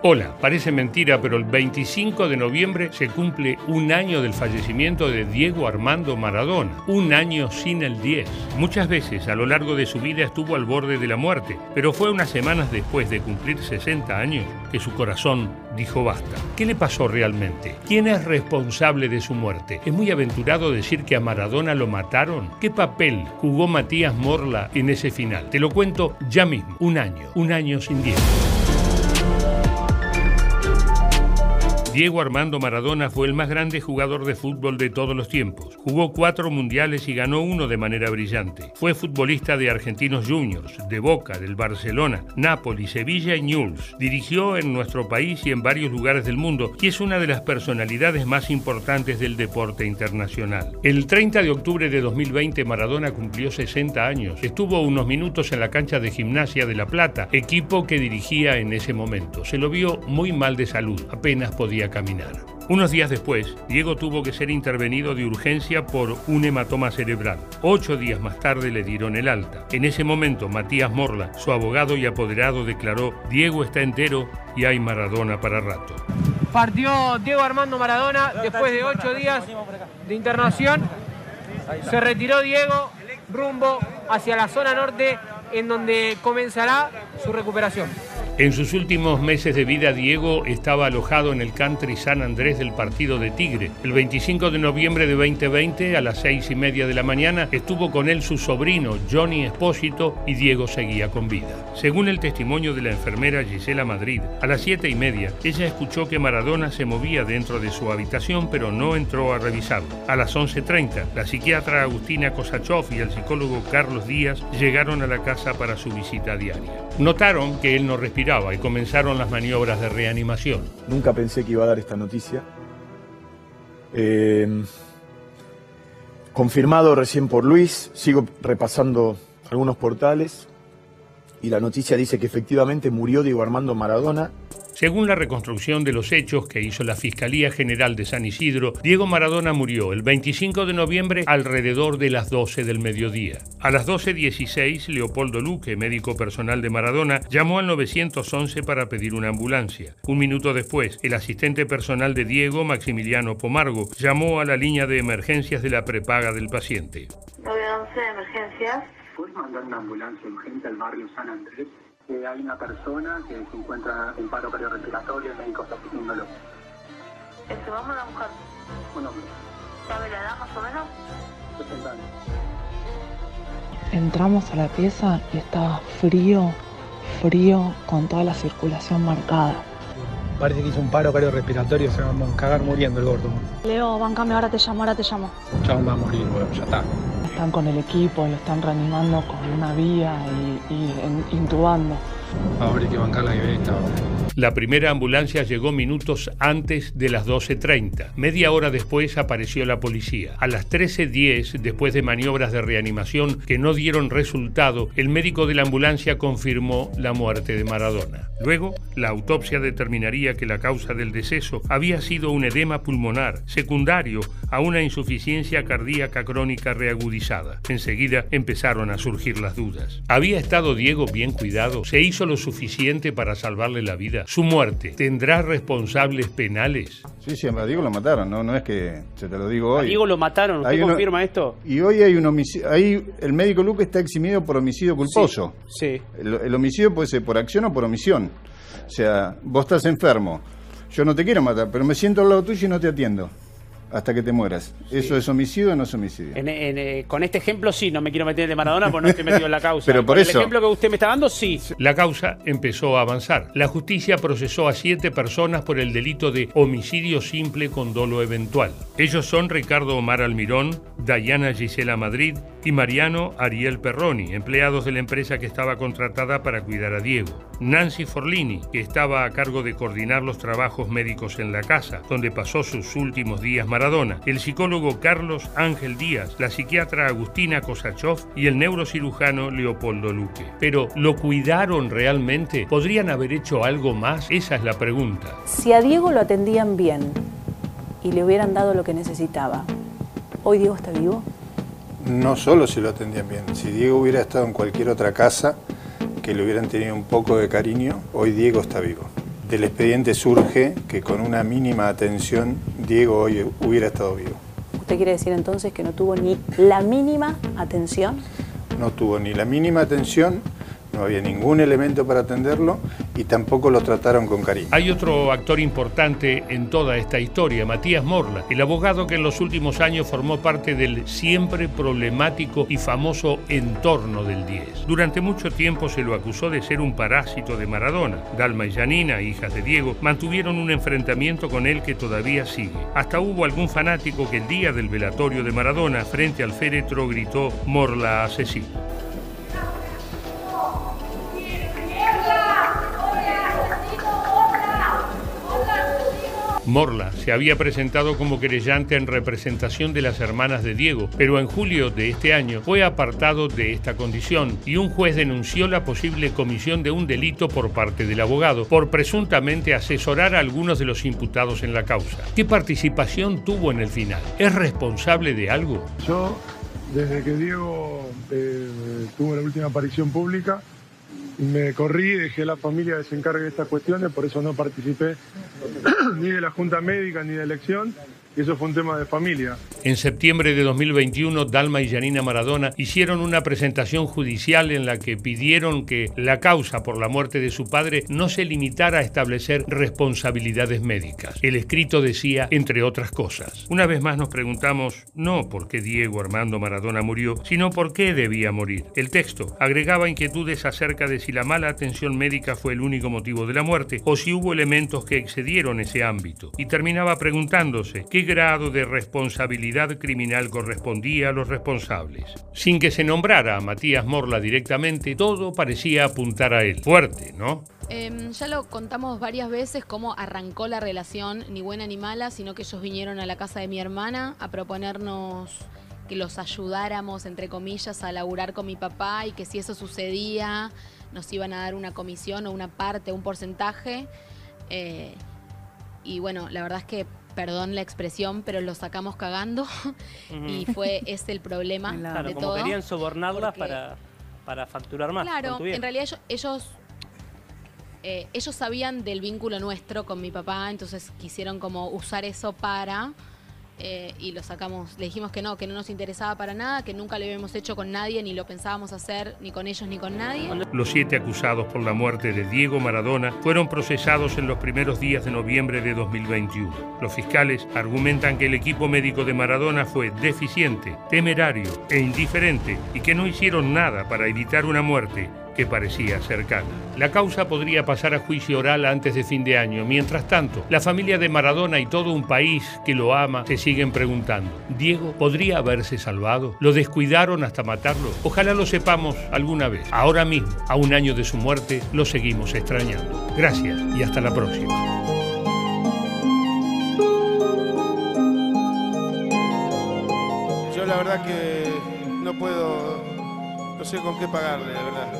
Hola, parece mentira, pero el 25 de noviembre se cumple un año del fallecimiento de Diego Armando Maradona, un año sin el 10. Muchas veces a lo largo de su vida estuvo al borde de la muerte, pero fue unas semanas después de cumplir 60 años que su corazón dijo basta. ¿Qué le pasó realmente? ¿Quién es responsable de su muerte? ¿Es muy aventurado decir que a Maradona lo mataron? ¿Qué papel jugó Matías Morla en ese final? Te lo cuento ya mismo, un año, un año sin Diego. Diego Armando Maradona fue el más grande jugador de fútbol de todos los tiempos. Jugó cuatro mundiales y ganó uno de manera brillante. Fue futbolista de Argentinos Juniors, de Boca, del Barcelona, Nápoles, Sevilla y Newell's. Dirigió en nuestro país y en varios lugares del mundo y es una de las personalidades más importantes del deporte internacional. El 30 de octubre de 2020 Maradona cumplió 60 años. Estuvo unos minutos en la cancha de gimnasia de La Plata, equipo que dirigía en ese momento. Se lo vio muy mal de salud, apenas podía caminar. Unos días después, Diego tuvo que ser intervenido de urgencia por un hematoma cerebral. Ocho días más tarde le dieron el alta. En ese momento, Matías Morla, su abogado y apoderado, declaró, Diego está entero y hay Maradona para rato. Partió Diego Armando Maradona después de ocho días de internación. Se retiró Diego rumbo hacia la zona norte en donde comenzará su recuperación. En sus últimos meses de vida, Diego estaba alojado en el country San Andrés del partido de Tigre. El 25 de noviembre de 2020, a las seis y media de la mañana, estuvo con él su sobrino, Johnny Espósito, y Diego seguía con vida. Según el testimonio de la enfermera Gisela Madrid, a las siete y media, ella escuchó que Maradona se movía dentro de su habitación, pero no entró a revisarlo. A las 11.30, la psiquiatra Agustina Kosachov y el psicólogo Carlos Díaz llegaron a la casa para su visita diaria. Notaron que él no respiraba y comenzaron las maniobras de reanimación. Nunca pensé que iba a dar esta noticia. Eh, confirmado recién por Luis, sigo repasando algunos portales y la noticia dice que efectivamente murió Diego Armando Maradona según la reconstrucción de los hechos que hizo la Fiscalía General de San Isidro, Diego Maradona murió el 25 de noviembre alrededor de las 12 del mediodía. A las 12.16, Leopoldo Luque, médico personal de Maradona, llamó al 911 para pedir una ambulancia. Un minuto después, el asistente personal de Diego, Maximiliano Pomargo, llamó a la línea de emergencias de la prepaga del paciente. 911 emergencias. ¿Puedes mandar una ambulancia urgente al barrio San Andrés? Que hay una persona que se encuentra en paro cardiorrespiratorio, el médico está asistiéndolo. Este, vamos a buscar. Un hombre. ¿Sabe la edad más o menos? 60 años. Entramos a la pieza y estaba frío, frío, con toda la circulación marcada. Parece que hizo un paro cardiorrespiratorio, se va a cagar muriendo el gordo. Leo, bancame, ahora te llamo, ahora te llamo. Chao, va a morir, bueno, ya está. Están con el equipo, lo están reanimando con una vía y, y en- intubando. Ahora hay que bancar la vivienda. La primera ambulancia llegó minutos antes de las 12.30. Media hora después apareció la policía. A las 13.10, después de maniobras de reanimación que no dieron resultado, el médico de la ambulancia confirmó la muerte de Maradona. Luego, la autopsia determinaría que la causa del deceso había sido un edema pulmonar, secundario a una insuficiencia cardíaca crónica reagudizada. Enseguida empezaron a surgir las dudas. ¿Había estado Diego bien cuidado? ¿Se hizo lo suficiente para salvarle la vida? ¿Su muerte tendrá responsables penales? Sí, sí, a Diego lo mataron, no, no es que se te lo digo ¿A hoy. Diego lo mataron? ¿Usted Hay uno- confirma esto? Y hoy hay un homicidio, ahí el médico Luque está eximido por homicidio culposo. Sí. El, el homicidio puede ser por acción o por omisión. O sea, vos estás enfermo, yo no te quiero matar, pero me siento al lado tuyo y no te atiendo hasta que te mueras. ¿Eso es homicidio o no es homicidio? En- en, eh, con este ejemplo sí, no me quiero meter de Maradona porque no estoy metido en la causa. Pero por Con eso- El ejemplo que usted me está dando, sí. La causa empezó a avanzar. La justicia procesó a siete personas por el delito de homicidio simple con dolo eventual. Ellos son Ricardo Omar Almirón, Dayana Gisela Madrid y Mariano Ariel Perroni, empleados de la empresa que estaba contratada para cuidar a Diego. Nancy Forlini, que estaba a cargo de coordinar los trabajos médicos en la casa, donde pasó sus últimos días Maradona. El psicólogo Carlos Ángel Díaz, la psiquiatra Agustina Kosachov y el neurocirujano Leopoldo Luque. Pero, ¿lo cuidaron realmente? ¿Podrían haber hecho algo más? Esa es la pregunta. Si a Diego lo atendían bien y le hubieran dado lo que necesitaba, ¿hoy Diego está vivo? No solo si lo atendían bien, si Diego hubiera estado en cualquier otra casa que le hubieran tenido un poco de cariño, hoy Diego está vivo. del expediente surge que con una mínima atención Diego hoy hubiera estado vivo. ¿Usted quiere decir entonces que no tuvo ni la mínima atención? No tuvo ni la mínima atención no había ningún elemento para atenderlo y tampoco lo trataron con cariño. Hay otro actor importante en toda esta historia, Matías Morla, el abogado que en los últimos años formó parte del siempre problemático y famoso entorno del 10. Durante mucho tiempo se lo acusó de ser un parásito de Maradona. Dalma y Janina, hijas de Diego, mantuvieron un enfrentamiento con él que todavía sigue. Hasta hubo algún fanático que el día del velatorio de Maradona, frente al féretro, gritó Morla asesino. Morla se había presentado como querellante en representación de las hermanas de Diego, pero en julio de este año fue apartado de esta condición y un juez denunció la posible comisión de un delito por parte del abogado por presuntamente asesorar a algunos de los imputados en la causa. ¿Qué participación tuvo en el final? ¿Es responsable de algo? Yo, desde que Diego eh, tuvo la última aparición pública, me corrí, dejé a la familia que se encargue de estas cuestiones, por eso no participé ni de la Junta Médica ni de elección eso fue un tema de familia. En septiembre de 2021, Dalma y Janina Maradona hicieron una presentación judicial en la que pidieron que la causa por la muerte de su padre no se limitara a establecer responsabilidades médicas. El escrito decía, entre otras cosas. Una vez más nos preguntamos no por qué Diego Armando Maradona murió, sino por qué debía morir. El texto agregaba inquietudes acerca de si la mala atención médica fue el único motivo de la muerte o si hubo elementos que excedieron ese ámbito. Y terminaba preguntándose qué grado de responsabilidad criminal correspondía a los responsables. Sin que se nombrara a Matías Morla directamente, todo parecía apuntar a él. Fuerte, ¿no? Em, ya lo contamos varias veces cómo arrancó la relación, ni buena ni mala, sino que ellos vinieron a la casa de mi hermana a proponernos que los ayudáramos, entre comillas, a laburar con mi papá y que si eso sucedía nos iban a dar una comisión o una parte, un porcentaje. Eh, y bueno, la verdad es que perdón la expresión, pero lo sacamos cagando y fue ese el problema claro, de como todo. querían sobornarlas para, para facturar más. Claro, en realidad ellos, ellos, eh, ellos sabían del vínculo nuestro con mi papá, entonces quisieron como usar eso para eh, y lo sacamos, le dijimos que no, que no nos interesaba para nada, que nunca lo habíamos hecho con nadie, ni lo pensábamos hacer ni con ellos ni con nadie. Los siete acusados por la muerte de Diego Maradona fueron procesados en los primeros días de noviembre de 2021. Los fiscales argumentan que el equipo médico de Maradona fue deficiente, temerario e indiferente y que no hicieron nada para evitar una muerte que parecía cercana. La causa podría pasar a juicio oral antes de fin de año. Mientras tanto, la familia de Maradona y todo un país que lo ama se siguen preguntando, ¿Diego podría haberse salvado? ¿Lo descuidaron hasta matarlo? Ojalá lo sepamos alguna vez. Ahora mismo, a un año de su muerte, lo seguimos extrañando. Gracias y hasta la próxima. Yo la verdad que no puedo, no sé con qué pagarle, la verdad.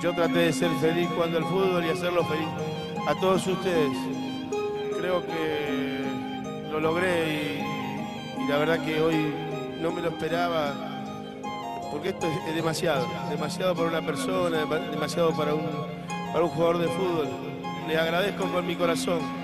Yo traté de ser feliz jugando al fútbol y hacerlo feliz a todos ustedes. Creo que lo logré y, la verdad que hoy no me lo esperaba porque esto es, demasiado, demasiado para una persona, demasiado para un, para un jugador de fútbol. Les agradezco con mi corazón.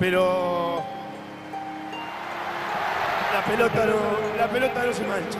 pero la pelota no, la pelota no se mancha.